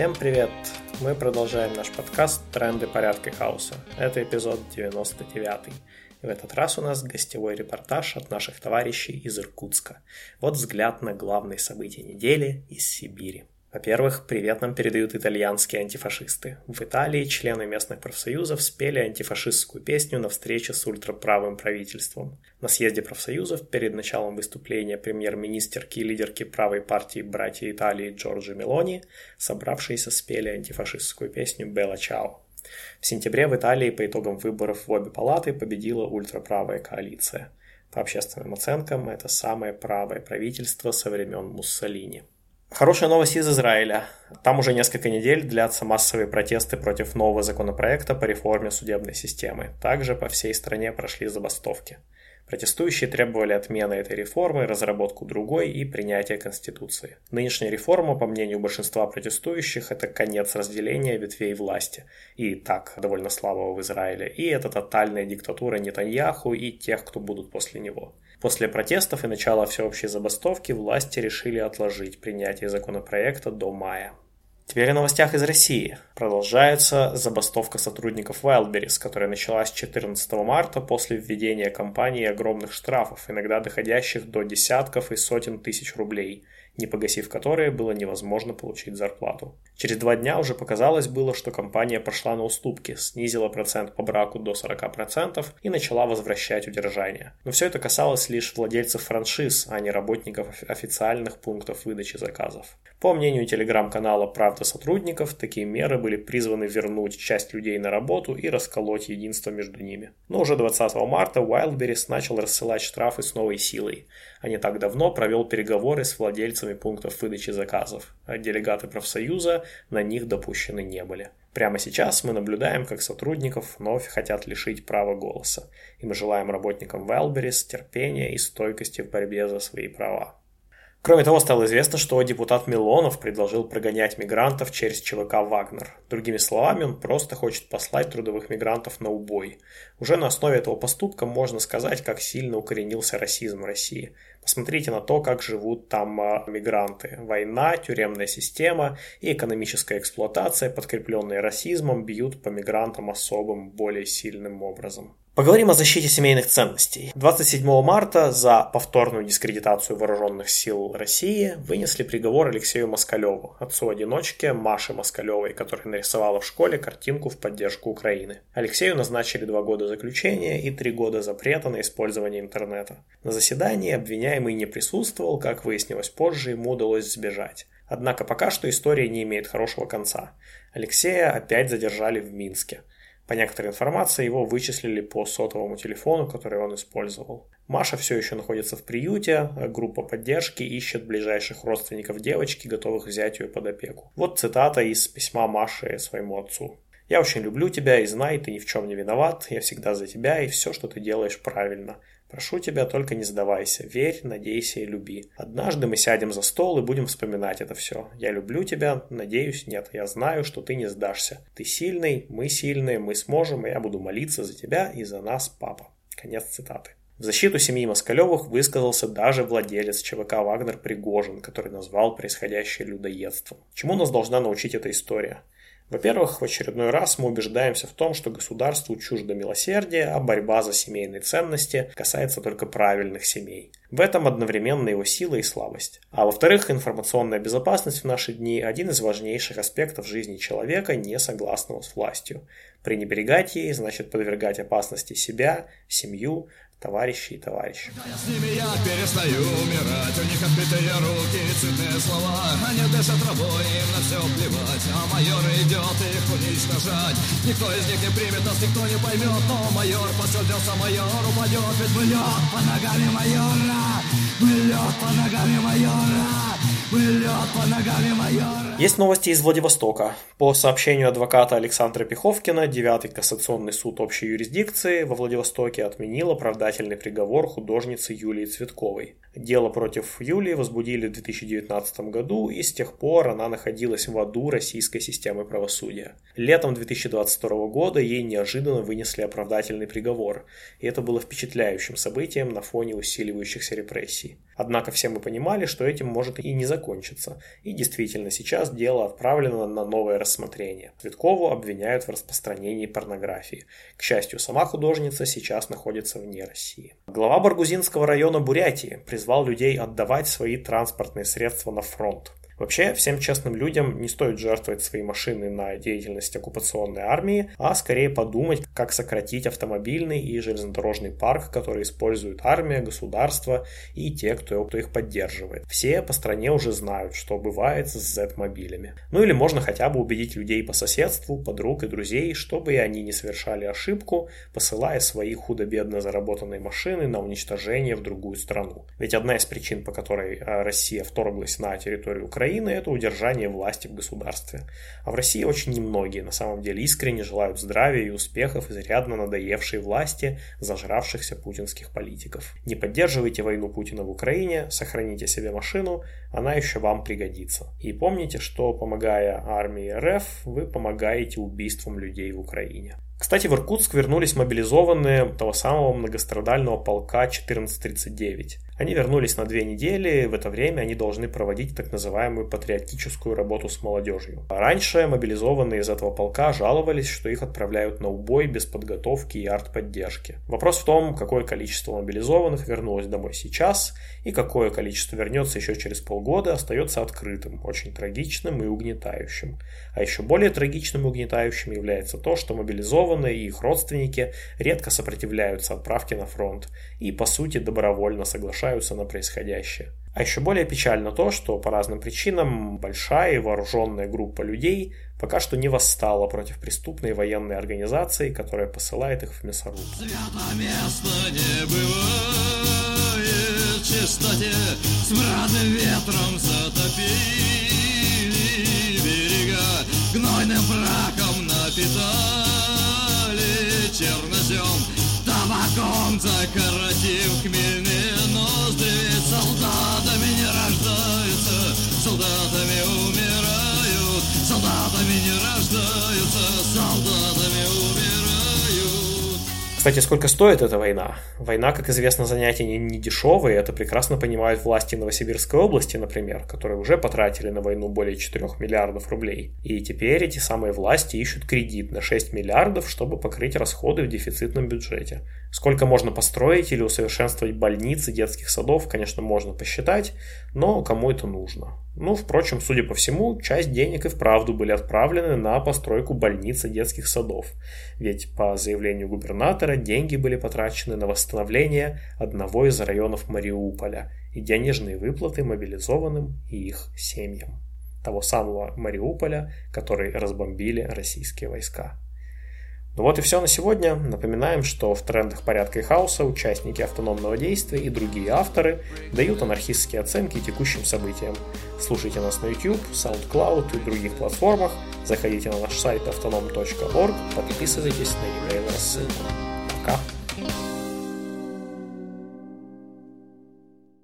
Всем привет! Мы продолжаем наш подкаст «Тренды порядка хаоса». Это эпизод 99. И в этот раз у нас гостевой репортаж от наших товарищей из Иркутска. Вот взгляд на главные события недели из Сибири. Во-первых, привет нам передают итальянские антифашисты. В Италии члены местных профсоюзов спели антифашистскую песню на встрече с ультраправым правительством. На съезде профсоюзов перед началом выступления премьер-министрки и лидерки правой партии «Братья Италии» Джорджи Мелони собравшиеся спели антифашистскую песню «Белла Чао». В сентябре в Италии по итогам выборов в обе палаты победила ультраправая коалиция. По общественным оценкам, это самое правое правительство со времен Муссолини. Хорошая новость из Израиля. Там уже несколько недель длятся массовые протесты против нового законопроекта по реформе судебной системы. Также по всей стране прошли забастовки. Протестующие требовали отмены этой реформы, разработку другой и принятия Конституции. Нынешняя реформа, по мнению большинства протестующих, это конец разделения ветвей власти, и так довольно слабого в Израиле, и это тотальная диктатура Нетаньяху и тех, кто будут после него. После протестов и начала всеобщей забастовки власти решили отложить принятие законопроекта до мая. Теперь о новостях из России. Продолжается забастовка сотрудников Wildberries, которая началась 14 марта после введения компании огромных штрафов, иногда доходящих до десятков и сотен тысяч рублей – не погасив которые было невозможно получить зарплату. Через два дня уже показалось было, что компания пошла на уступки, снизила процент по браку до 40% и начала возвращать удержание. Но все это касалось лишь владельцев франшиз, а не работников официальных пунктов выдачи заказов. По мнению телеграм-канала «Правда сотрудников», такие меры были призваны вернуть часть людей на работу и расколоть единство между ними. Но уже 20 марта Wildberries начал рассылать штрафы с новой силой а не так давно провел переговоры с владельцами пунктов выдачи заказов, а делегаты профсоюза на них допущены не были. Прямо сейчас мы наблюдаем, как сотрудников вновь хотят лишить права голоса, и мы желаем работникам Wildberries терпения и стойкости в борьбе за свои права. Кроме того, стало известно, что депутат Милонов предложил прогонять мигрантов через ЧВК «Вагнер». Другими словами, он просто хочет послать трудовых мигрантов на убой. Уже на основе этого поступка можно сказать, как сильно укоренился расизм в России. Посмотрите на то, как живут там а, мигранты. Война, тюремная система и экономическая эксплуатация, подкрепленные расизмом, бьют по мигрантам особым, более сильным образом. Поговорим о защите семейных ценностей. 27 марта за повторную дискредитацию вооруженных сил России вынесли приговор Алексею Москалеву, отцу-одиночки Маше Москалевой, которая нарисовала в школе картинку в поддержку Украины. Алексею назначили два года заключения и три года запрета на использование интернета. На заседании обвиняемый не присутствовал, как выяснилось позже, ему удалось сбежать. Однако пока что история не имеет хорошего конца. Алексея опять задержали в Минске. По некоторой информации, его вычислили по сотовому телефону, который он использовал. Маша все еще находится в приюте, а группа поддержки ищет ближайших родственников девочки, готовых взять ее под опеку. Вот цитата из письма Маши своему отцу. «Я очень люблю тебя и знай, ты ни в чем не виноват, я всегда за тебя и все, что ты делаешь правильно. Прошу тебя, только не сдавайся, верь, надейся и люби. Однажды мы сядем за стол и будем вспоминать это все. Я люблю тебя, надеюсь, нет, я знаю, что ты не сдашься. Ты сильный, мы сильные, мы сможем, и я буду молиться за тебя и за нас, папа. Конец цитаты. В защиту семьи Москалевых высказался даже владелец ЧВК «Вагнер» Пригожин, который назвал происходящее людоедством. Чему нас должна научить эта история? Во-первых, в очередной раз мы убеждаемся в том, что государству чуждо милосердие, а борьба за семейные ценности касается только правильных семей. В этом одновременно его сила и слабость. А во-вторых, информационная безопасность в наши дни – один из важнейших аспектов жизни человека, не согласного с властью. Пренебрегать ей значит подвергать опасности себя, семью, товарищи и ними я перестаю умирать, отбитые руки, цветные слова, они дышат рабой, им на все плевать, а майор идет их уничтожать. Никто из них не примет нас, никто не поймет, но майор посердился, майор упадет, ведь мы лед под ногами майора, мы лед под ногами майора. Есть новости из Владивостока. По сообщению адвоката Александра Пиховкина, 9 кассационный суд общей юрисдикции во Владивостоке отменил оправдательный приговор художницы Юлии Цветковой. Дело против Юлии возбудили в 2019 году, и с тех пор она находилась в аду российской системы правосудия. Летом 2022 года ей неожиданно вынесли оправдательный приговор, и это было впечатляющим событием на фоне усиливающихся репрессий. Однако все мы понимали, что этим может и не закончиться. И действительно, сейчас дело отправлено на новое рассмотрение. Цветкову обвиняют в распространении порнографии. К счастью, сама художница сейчас находится вне России. Глава Баргузинского района Бурятии призвал людей отдавать свои транспортные средства на фронт. Вообще, всем честным людям не стоит жертвовать свои машины на деятельность оккупационной армии, а скорее подумать, как сократить автомобильный и железнодорожный парк, который использует армия, государство и те, кто, кто их поддерживает. Все по стране уже знают, что бывает с Z-мобилями. Ну или можно хотя бы убедить людей по соседству, подруг и друзей, чтобы и они не совершали ошибку, посылая свои худо-бедно заработанные машины на уничтожение в другую страну. Ведь одна из причин, по которой э, Россия вторглась на территорию Украины, Украины – это удержание власти в государстве. А в России очень немногие на самом деле искренне желают здравия и успехов изрядно надоевшей власти зажравшихся путинских политиков. Не поддерживайте войну Путина в Украине, сохраните себе машину, она еще вам пригодится. И помните, что помогая армии РФ, вы помогаете убийствам людей в Украине. Кстати, в Иркутск вернулись мобилизованные того самого многострадального полка 1439. Они вернулись на две недели, в это время они должны проводить так называемую патриотическую работу с молодежью. Раньше мобилизованные из этого полка жаловались, что их отправляют на убой без подготовки и артподдержки. Вопрос в том, какое количество мобилизованных вернулось домой сейчас и какое количество вернется еще через полгода, остается открытым, очень трагичным и угнетающим. А еще более трагичным и угнетающим является то, что мобилизованные и их родственники редко сопротивляются отправке на фронт и, по сути, добровольно соглашаются на происходящее. А еще более печально то, что по разным причинам большая и вооруженная группа людей пока что не восстала против преступной военной организации, которая посылает их в мясорубку. чистоте, смрадным ветром затопили берега, гнойным браком напитали чернозем, табаком закоротив хмельные ноздри. Солдатами не рождаются, солдатами умирают. Солдатами не рождаются, солдатами умирают Кстати, сколько стоит эта война? Война, как известно, занятие не, не дешевое, это прекрасно понимают власти Новосибирской области, например, которые уже потратили на войну более 4 миллиардов рублей. И теперь эти самые власти ищут кредит на 6 миллиардов, чтобы покрыть расходы в дефицитном бюджете. Сколько можно построить или усовершенствовать больницы, детских садов, конечно, можно посчитать, но кому это нужно? Ну, впрочем, судя по всему, часть денег и вправду были отправлены на постройку больниц и детских садов. Ведь по заявлению губернатора деньги были потрачены на восстановление одного из районов Мариуполя и денежные выплаты мобилизованным и их семьям. Того самого Мариуполя, который разбомбили российские войска. Ну вот и все на сегодня. Напоминаем, что в трендах порядка и хаоса участники автономного действия и другие авторы дают анархистские оценки текущим событиям. Слушайте нас на YouTube, SoundCloud и других платформах. Заходите на наш сайт autonom.org, подписывайтесь на e-mail рассылку.